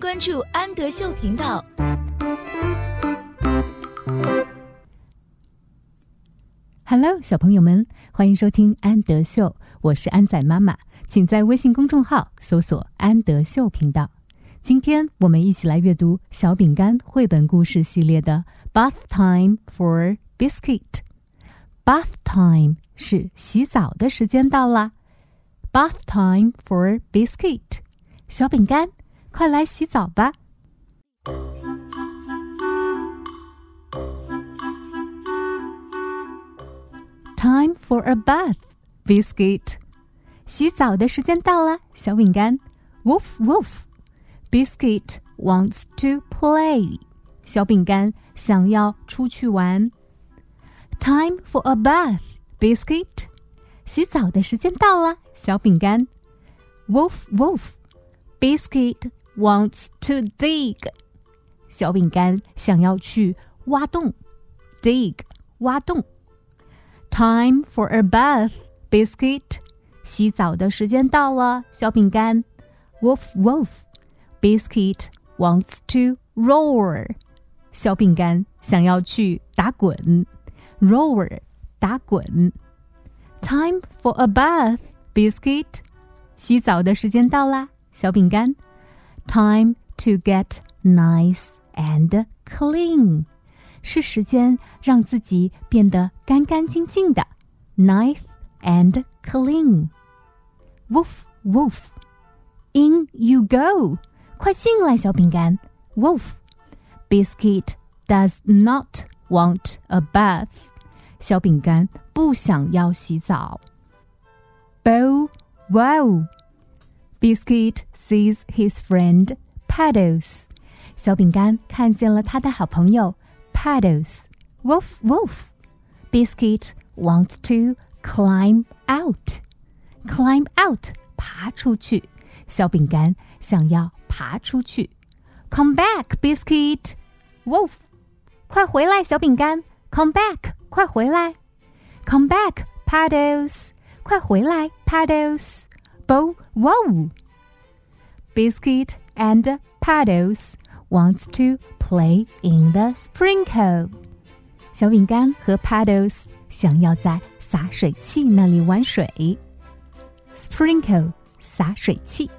关注安德秀频道。Hello，小朋友们，欢迎收听安德秀，我是安仔妈妈，请在微信公众号搜索“安德秀频道”。今天我们一起来阅读小饼干绘本故事系列的《Bath Time for Biscuit》。Bath time 是洗澡的时间到了。Bath time for biscuit，小饼干，快来洗澡吧。Time for a bath, biscuit，洗澡的时间到了，小饼干。Woof woof, biscuit wants to play，小饼干想要出去玩。Time for a bath, biscuit。洗澡的时间到了，小饼干。Wolf, wolf. Biscuit wants to dig. 小饼干想要去挖洞。Dig，挖洞。Time for a bath, biscuit。洗澡的时间到了，小饼干。Wolf, wolf. Biscuit wants to roar. 小饼干想要去打滚。roar 打滚。Time for a bath, biscuit。洗澡的时间到啦，小饼干。 Time to get nice and clean。是时间让自己变得干干净净的，nice and clean。Woof woof。In you go。快进来，小饼干。Wolf。Biscuit does not want a bath。小饼干不想要洗澡。Bow wow. Biscuit sees his friend Paddles. 小饼干看见了他的好朋友 Paddles. Woof woof. Biscuit wants to climb out. Climb out，爬出去。小饼干想要爬出去。Come back, Biscuit. Wolf，快回来，小饼干。Come back，快回来！Come back, Paddles！快回来，Paddles! Bow wow! Biscuit and Paddles wants to play in the sprinkle. 小饼干和 Paddles 想要在洒水器那里玩水。Sprinkle 洒水器。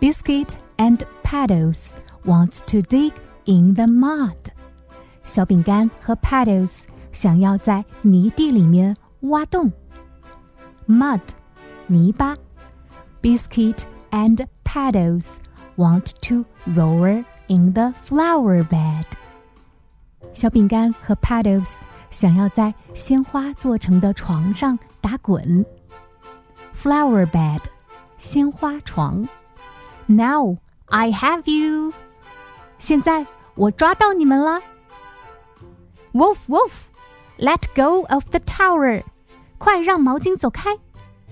Biscuit and Paddles wants to dig in the mud. 小饼干和 Paddles 想要在泥地里面挖洞。Mud，泥巴。 Biscuit and Paddles want to roll in the flower bed。小饼干和 Paddles 想要在鲜花做成的床上打滚。Flower bed，鲜花床。Now I have you。现在我抓到你们了。Wolf, wolf, let go of the tower！快让毛巾走开。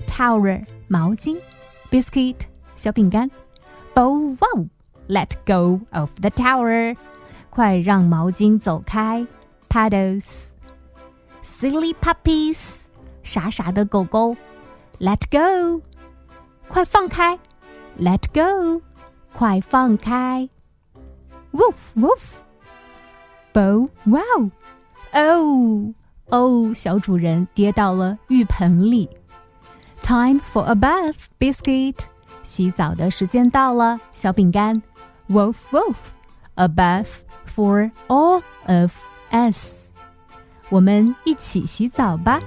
Tower，毛巾。 Biscuit，小饼干。Bow wow, let go of the tower！快让毛巾走开。Paddles, silly puppies，傻傻的狗狗。Let go，快放开。Let go，快放开。Woof woof, bow wow。哦哦，小主人跌到了浴盆里。 Time for a bath, biscuit。洗澡的时间到了，小饼干。Wolf, wolf, a bath for all of us。我们一起洗澡吧。